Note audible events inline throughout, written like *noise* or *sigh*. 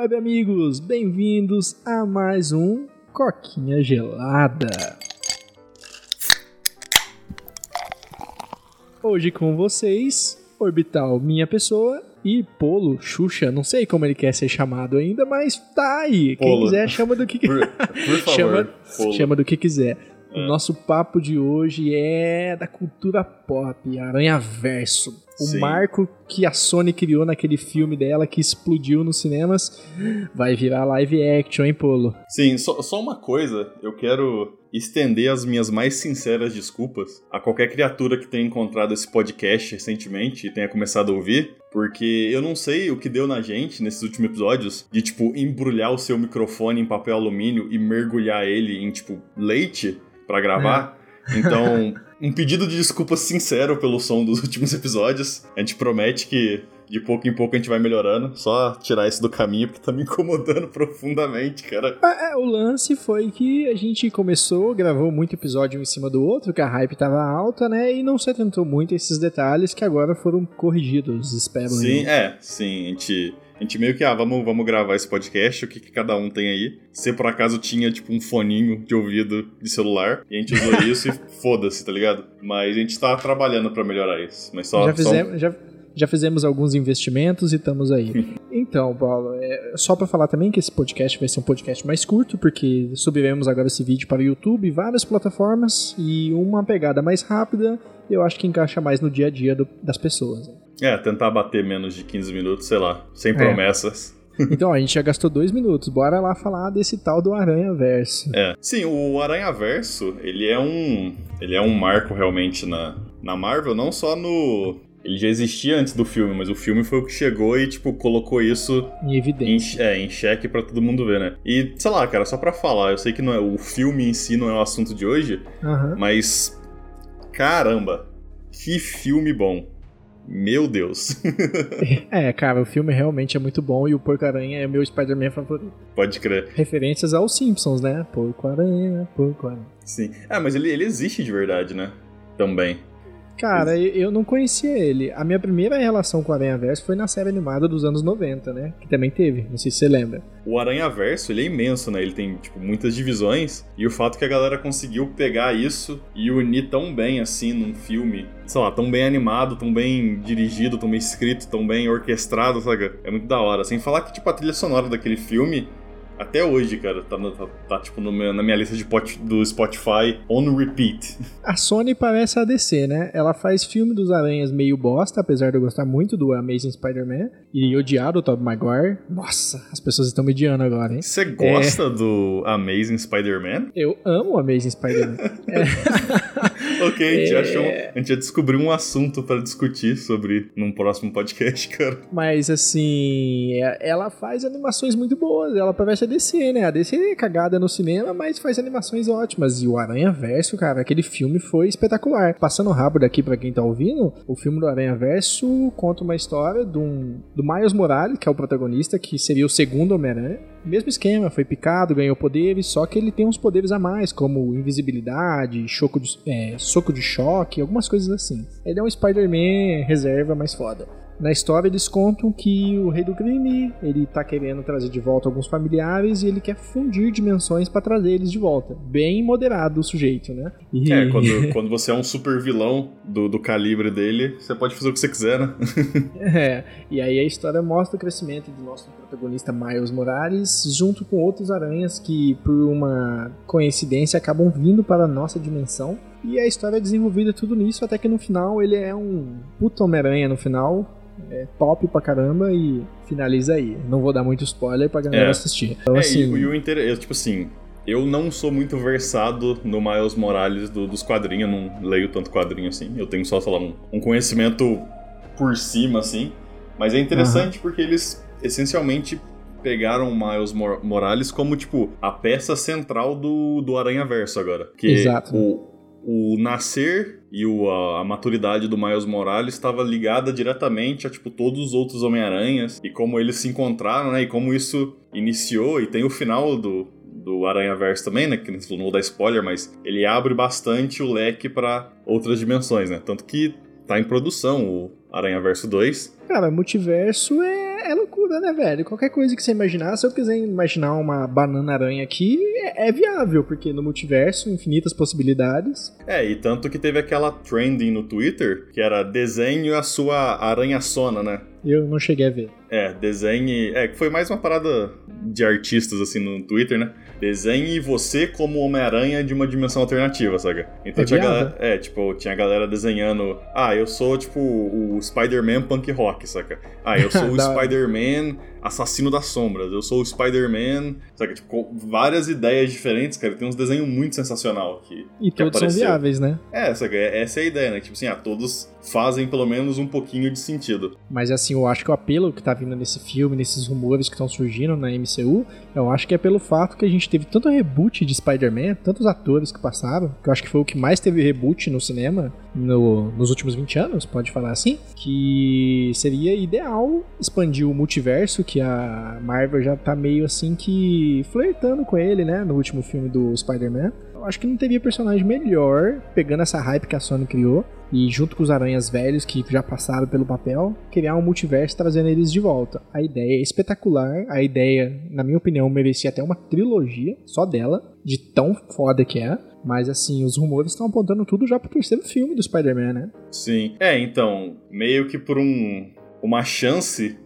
web amigos, bem-vindos a mais um Coquinha Gelada. Hoje com vocês, Orbital, minha pessoa, e Polo, Xuxa, não sei como ele quer ser chamado ainda, mas tá aí. Quem Polo. quiser chama do que Por, *laughs* por favor, chama, Polo. chama do que quiser. O É. nosso papo de hoje é da cultura pop, Aranha Verso. O Sim. marco que a Sony criou naquele filme dela que explodiu nos cinemas vai virar live action, hein, Polo? Sim, só, só uma coisa, eu quero estender as minhas mais sinceras desculpas a qualquer criatura que tenha encontrado esse podcast recentemente e tenha começado a ouvir, porque eu não sei o que deu na gente nesses últimos episódios de, tipo, embrulhar o seu microfone em papel alumínio e mergulhar ele em, tipo, leite pra gravar. Então, *laughs* um pedido de desculpa sincero pelo som dos últimos episódios. A gente promete que de pouco em pouco a gente vai melhorando. Só tirar isso do caminho porque tá me incomodando *laughs* profundamente, cara. É, o lance foi que a gente começou, gravou muito episódio um em cima do outro, que a hype tava alta, né? E não se atentou muito a esses detalhes que agora foram corrigidos, espero Sim, eu. é, sim, a gente, a gente meio que, ah, vamos, vamos gravar esse podcast, o que, que cada um tem aí. Se por acaso tinha, tipo, um foninho de ouvido de celular, e a gente usou *laughs* isso e foda-se, tá ligado? Mas a gente tá trabalhando pra melhorar isso. Mas só. já, só- fizemos, já, já fizemos alguns investimentos e estamos aí. *laughs* então, Paulo, é, só pra falar também que esse podcast vai ser um podcast mais curto, porque subiremos agora esse vídeo para o YouTube e várias plataformas, e uma pegada mais rápida eu acho que encaixa mais no dia a dia do- das pessoas. né? É, tentar bater menos de 15 minutos, sei lá, sem É. promessas. *laughs* Então, a gente já gastou dois minutos, bora lá falar desse tal do Aranha Verso. É. Sim, o Aranha Verso, ele é um. Ele é um marco realmente na, na Marvel, não só no. Ele já existia antes do filme, mas o filme foi o que chegou e, tipo, colocou isso Em em, evidência. é, em xeque pra todo mundo ver, né? E, sei lá, cara, só pra falar, eu sei que não é, o filme em si não é o assunto de hoje, Aham. mas. Caramba, que filme bom. Meu Deus. *laughs* É, cara, o filme realmente é muito bom e o Porco-Aranha é meu Spider-Man favorito. Pode crer. Referências aos Simpsons, né? Porco-Aranha, Porco-Aranha. Sim. Ah, mas ele, ele existe de verdade, né? Também. Cara, eu eu não conhecia ele. A minha primeira relação com o Aranha Verso foi na série animada dos anos 90, né? Que também teve, não sei se você lembra. O Aranha Verso, ele é imenso, né? Ele tem, tipo, muitas divisões. E o fato que a galera conseguiu pegar isso e unir tão bem, assim, num filme, sei lá, tão bem animado, tão bem dirigido, tão bem escrito, tão bem orquestrado, sabe? É muito da hora. Sem falar que, tipo, a trilha sonora daquele filme, até hoje, cara, tá, no- tá, tá, tipo, no meu- na minha lista de pot, do Spotify on repeat. A Sony parece a DC, né? Ela faz filme dos aranhas meio bosta, apesar de eu gostar muito do Amazing Spider-Man e odiar o Tobey Maguire. Nossa, as pessoas estão mediando agora, hein? Você gosta do Amazing Spider-Man? Eu amo o Amazing Spider-Man. *laughs* Ok, a gente, É. achou, a gente já descobriu um assunto pra discutir sobre num próximo podcast, *laughs* cara. Mas assim, é- ela faz animações muito boas. Ela parece a DC, né? A DC é cagada no cinema, mas faz animações ótimas. E o Aranha Verso, cara, aquele filme foi espetacular. Passando rápido aqui pra quem tá ouvindo, o filme do Aranha Verso conta uma história de um, do Miles Morales, que é o protagonista, que seria o segundo Homem-Aranha. Mesmo esquema, foi picado, ganhou poderes, só que ele tem uns poderes a mais, como invisibilidade, choco de, é, soco de choque, algumas coisas assim. Ele é um Spider-Man reserva mais foda. Na história eles contam que o rei do crime, ele tá querendo trazer de volta alguns familiares e ele quer fundir dimensões pra trazer eles de volta. Bem moderado o sujeito, né? E- É, *laughs* quando, quando você é um super vilão do, do calibre dele, você pode fazer o que você quiser, né? *laughs* É, e aí a história mostra o crescimento do nosso protagonista Miles Morales, junto com outros aranhas que, por uma coincidência, acabam vindo para a nossa dimensão. E a história é desenvolvida tudo nisso, até que no final ele é um puta Homem-Aranha no final. É top pra caramba e finaliza aí. Não vou dar muito spoiler pra galera É. assistir. Então, é, assim, e, o- inter... tipo assim, eu não sou muito versado no Miles Morales do- dos quadrinhos, eu não leio tanto quadrinho assim. Eu tenho só, sei lá, um, um conhecimento por cima, assim. Mas é interessante porque eles essencialmente pegaram o Miles Mor- Morales como, tipo, a peça central do, do Aranha Verso agora. Que Exato. O, o nascer e o, a, a maturidade do Miles Morales estava ligada diretamente a, tipo, todos os outros Homem-Aranhas e como eles se encontraram, né? E como isso iniciou e tem o final do, do Aranha Verso também, né? Que não vou dar spoiler, mas ele abre bastante o leque para outras dimensões, né? Tanto que tá em produção o Aranha Verso 2. Cara, multiverso é, é loucura, né, velho? Qualquer coisa que você imaginar, se eu quiser imaginar uma banana-aranha aqui, é, é, viável, porque no multiverso, infinitas possibilidades. É, e tanto que teve aquela trending no Twitter, que era desenho a sua aranha-sona, né? Eu não cheguei a ver. É, desenhe. É, que foi mais uma parada de artistas, assim, no Twitter, né? Desenhe você como Homem-Aranha de uma dimensão alternativa, saca? Então É tinha viável? galera. É, tipo, tinha galera desenhando. Ah, eu sou, tipo, o Spider-Man punk rock, saca? Ah, eu *laughs* sou o hora. Spider-Man assassino das sombras. Eu sou o Spider-Man. Saca? Tipo, com várias ideias diferentes, cara. Tem uns desenhos muito sensacional aqui. E que todos são apareceu. viáveis, né? É, saca? É- Essa é a ideia, né? Tipo assim, ah, todos fazem pelo menos um pouquinho de sentido. Mas assim, eu acho que o apelo que tá vindo nesse filme, nesses rumores que estão surgindo na MCU, eu acho que é pelo fato que a gente teve tanto reboot de Spider-Man, tantos atores que passaram, que eu acho que foi o que mais teve reboot no cinema no- nos últimos 20 anos, pode falar assim, que seria ideal expandir o multiverso, que a Marvel já tá meio assim que flertando com ele, né, no último filme do Spider-Man. Eu acho que não teria personagem melhor, pegando essa hype que a Sony criou, e junto com os aranhas velhos que já passaram pelo papel, criar um multiverso trazendo eles de volta. A ideia é espetacular, a ideia, na minha opinião, merecia até uma trilogia só dela, de tão foda que é. Mas assim, os rumores estão apontando tudo já pro terceiro filme do Spider-Man, né? Sim. É, então, meio que por um, uma chance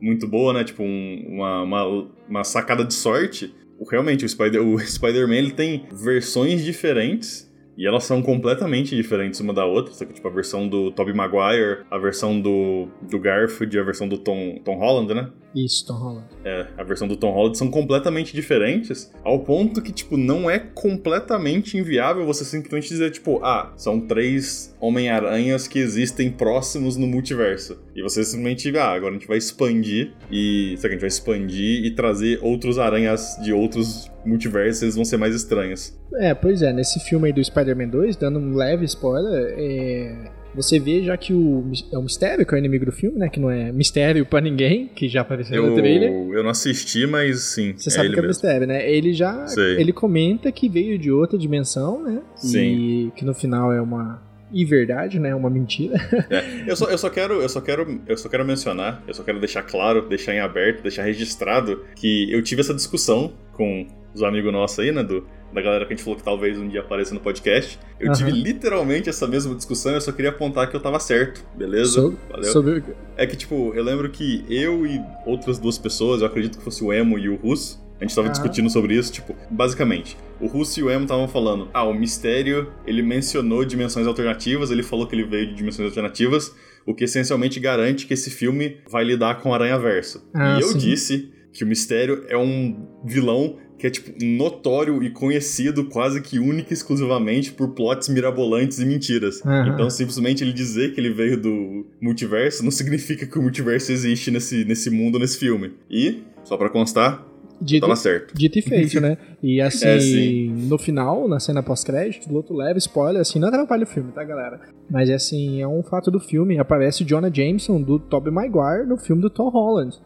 muito boa, né? Tipo, um- uma, uma, uma sacada de sorte. o- Realmente, o Spider- Spider-Man ele tem versões diferentes. E elas são completamente diferentes uma da outra. Sabe? Tipo, a versão do Tobey Maguire, a versão do, do Garfield a versão do Tom, Tom Holland, né? Isso, Tom Holland. É, a versão do Tom Holland são completamente diferentes, ao ponto que, tipo, não é completamente inviável você simplesmente dizer, tipo, ah, são três Homem-Aranhas que existem próximos no multiverso. E você simplesmente, ah, agora a gente vai expandir e. Sabe, a gente vai expandir e trazer outros aranhas de outros multiversos, eles vão ser mais estranhos. É, pois é, nesse filme aí do Spider-Man 2, dando um leve spoiler, é, você vê já que o, é o Mistério, que é o inimigo do filme, né? Que não é mistério pra ninguém, que já apareceu no Eu, trailer. eu não assisti, mas sim. Você é sabe que é mesmo. mistério, né? Ele já. Sei. Ele comenta que veio de outra dimensão, né? Sim. E que no final é uma. E verdade, né? Uma mentira. É, *laughs* eu só, eu só quero, eu só quero, eu só quero mencionar, eu só quero deixar claro, deixar em aberto, deixar registrado que eu tive essa discussão com os amigos nossos aí, né, do, da galera que a gente falou que talvez um dia apareça no podcast. Eu Aham. tive literalmente essa mesma discussão, eu só queria apontar que eu tava certo, beleza? So- Valeu. sobre. É que, tipo, eu lembro que eu e outras duas pessoas, eu acredito que fosse o Emo e o Russo, a gente tava discutindo sobre isso, tipo, basicamente, o Russo e o Emo estavam falando, ah, o Mistério, ele mencionou dimensões alternativas, ele falou que ele veio de dimensões alternativas, o que essencialmente garante que esse filme vai lidar com o Aranha Verso. Ah, e eu sim. disse que o Mistério é um vilão que é, tipo, notório e conhecido quase que única e exclusivamente por plots mirabolantes e mentiras. Aham. Então, simplesmente ele dizer que ele veio do multiverso não *laughs* significa que o multiverso existe nesse, nesse mundo, nesse filme. E, só pra constar, Dito, tava certo. dito e feito, né? E *laughs* assim, É, no final, na cena pós-crédito, outro leve spoiler, assim, não atrapalha o filme, tá, galera? Mas assim, é um fato do filme. Aparece o Jonah Jameson do Tobey Maguire no filme do Tom Holland.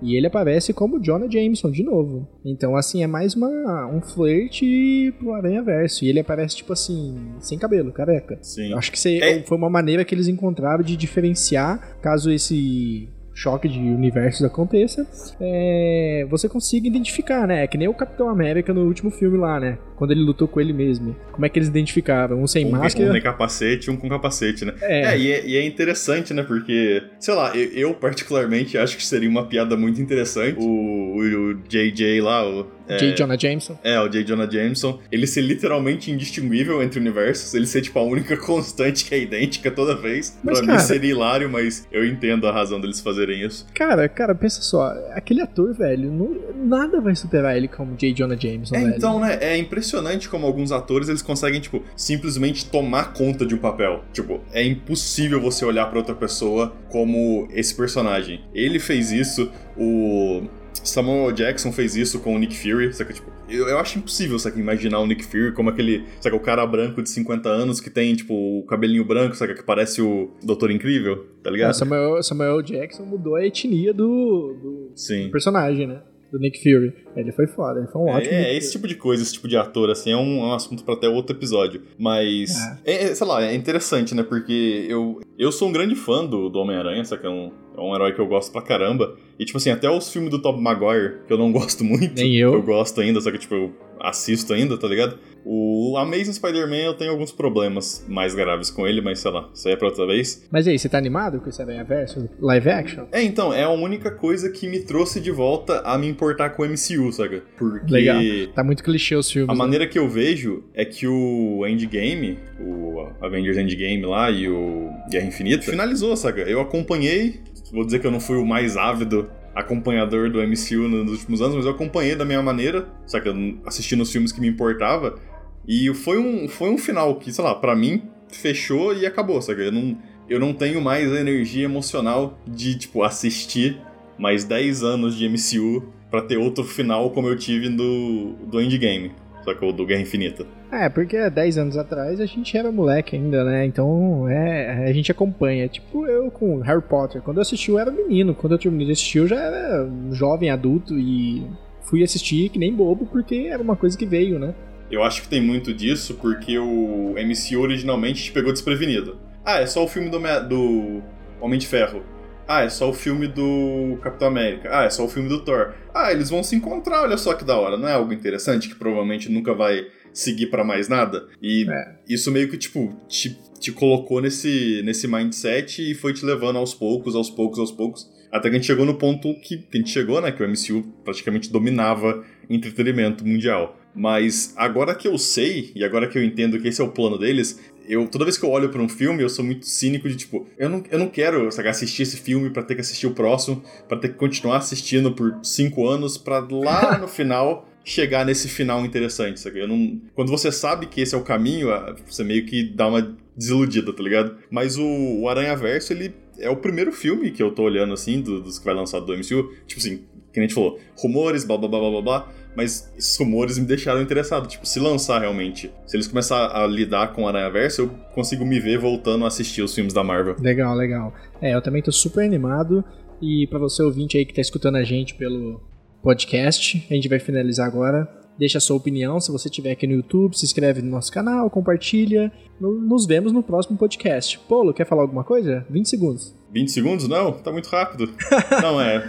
E ele aparece como Jonah Jameson de novo. Então, assim, é mais uma, um flerte pro Aranha Verso. E ele aparece, tipo assim, sem cabelo, careca. Sim. Eu Acho que É. foi uma maneira que eles encontraram de diferenciar caso esse choque de universos aconteça, é, você consiga identificar, né? É que nem o Capitão América no último filme lá, né? Quando ele lutou com ele mesmo. Como é que eles identificaram? Um sem Um, máscara. um sem capacete um com capacete, né? É, É, e, é, e é interessante, né? Porque, sei lá, eu, eu particularmente acho que seria uma piada muito interessante. O, o, o JJ lá, o. é, J. Jonah Jameson. É, o J. Jonah Jameson, ele ser literalmente indistinguível entre universos, ele ser, tipo, a única *laughs* constante que é idêntica toda vez. Mas, pra cara- mim seria hilário, mas eu entendo a razão deles fazerem isso. Cara, cara, pensa só. Aquele ator, velho, não- nada vai superar ele como J. Jonah Jameson, É, velho. então, né, é impressionante como alguns atores, eles conseguem, tipo, simplesmente tomar conta de um papel. Tipo, é impossível você olhar pra outra pessoa como esse personagem. Ele fez isso, o... Samuel Jackson fez isso com o Nick Fury, saca? Tipo, eu, eu acho impossível, saca? Imaginar o Nick Fury como aquele, saca? O cara branco de 50 anos que tem, tipo, o cabelinho branco, saca? Que parece o Doutor Incrível, tá É, ligado? Samuel, Samuel Jackson mudou a etnia do, do Sim. personagem, né? Do Nick Fury. Ele foi foda, ele foi um ótimo. É, é esse tipo de coisa, esse tipo de ator, assim, é um, é um assunto pra até outro episódio. Mas, é. é, sei lá, é interessante, né? Porque eu, eu sou um grande fã do, do Homem-Aranha, saca? É um, É um herói que eu gosto pra caramba. E, tipo assim, até os filmes do Top Maguire, que eu não *laughs* gosto muito. Nem eu. Eu gosto ainda, só que, tipo, eu assisto ainda, tá ligado? O Amazing Spider-Man eu tenho alguns problemas mais graves com ele, mas sei lá, isso aí é pra outra vez. Mas e aí, você tá animado com esse Aranha Verso live action? É, então, é a única coisa que me trouxe de volta a me importar com o MCU, saca? Porque. Legal. Tá muito clichê os filmes. A né? maneira que eu vejo é que o Endgame, o Avengers Endgame lá e o Guerra Infinita, finalizou, saca? Eu acompanhei, vou dizer que eu não fui o mais ávido acompanhador do MCU nos últimos anos, mas eu acompanhei da minha maneira, saca? Assistindo os filmes que me importava. E foi um, foi um final que, sei lá, pra mim, fechou e acabou, saca? Eu não, eu não tenho mais a energia emocional de, tipo, assistir mais 10 anos de MCU pra ter outro final como eu tive do, do Endgame, sacou? Do Guerra Infinita. É, porque 10 anos atrás a gente era moleque ainda, né? Então é, a gente acompanha. Tipo eu com Harry Potter. Quando eu assisti eu era menino. Quando eu terminei de assistir eu já era um jovem adulto e fui assistir que nem bobo porque era uma coisa que veio, né? Eu acho que tem muito disso porque o MCU originalmente te pegou desprevenido. Ah, é só o filme do, do Homem de Ferro. Ah, é só o filme do Capitão América. Ah, é só o filme do Thor. Ah, eles vão se encontrar, olha só que da hora. Não é algo interessante que provavelmente nunca vai seguir para mais nada? E É. isso meio que, tipo, te, te colocou nesse, nesse mindset e foi te levando aos poucos, aos poucos, aos poucos. Até que a gente chegou no ponto que, que a gente chegou, né? Que o MCU praticamente dominava entretenimento mundial. Mas agora que eu sei, e agora que eu entendo que esse é o plano deles, eu toda vez que eu olho pra um filme, eu sou muito cínico de tipo, eu não, eu não quero sabe, assistir esse filme pra ter que assistir o próximo, pra ter que continuar assistindo por cinco anos, pra lá *laughs* no final chegar nesse final interessante, sabe? Eu não, quando você sabe que esse é o caminho, ah, você meio que dá uma desiludida, tá ligado? Mas o, o Aranha Verso, ele é o primeiro filme que eu tô olhando assim, do- dos que vai lançar do MCU, tipo assim, que nem a gente falou, rumores, blá blá blá blá blá blá, mas esses rumores me deixaram interessado. Tipo, se lançar realmente, se eles começar a lidar com o Aranha Verso, eu consigo me ver voltando a assistir os filmes da Marvel. Legal, legal. É, eu também tô super animado. E pra você ouvinte aí que tá escutando a gente pelo podcast, a gente vai finalizar agora. Deixa a sua opinião, se você estiver aqui no YouTube, se inscreve no nosso canal, compartilha. No- Nos vemos no próximo podcast. Polo, quer falar alguma coisa? 20 segundos. 20 segundos? Não, tá muito rápido. *laughs* não, é.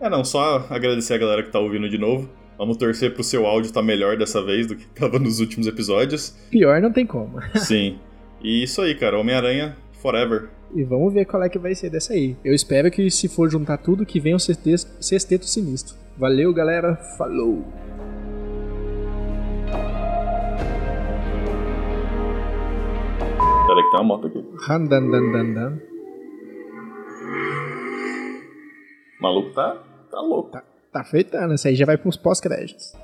É, não, só agradecer a galera que tá ouvindo de novo. Vamos torcer pro seu áudio tá melhor dessa vez do que tava nos últimos episódios. Pior não tem como. *laughs* Sim. E isso aí, cara. Homem-Aranha Forever. E vamos ver qual é que vai ser dessa aí. Eu espero que se for juntar tudo, que venha o sexteto, sexteto sinistro. Valeu, galera. Falou! Peraí que tem uma moto aqui. Randandandandan. O maluco tá, tá louco. Tá feitando, essa aí já vai pros pós-créditos.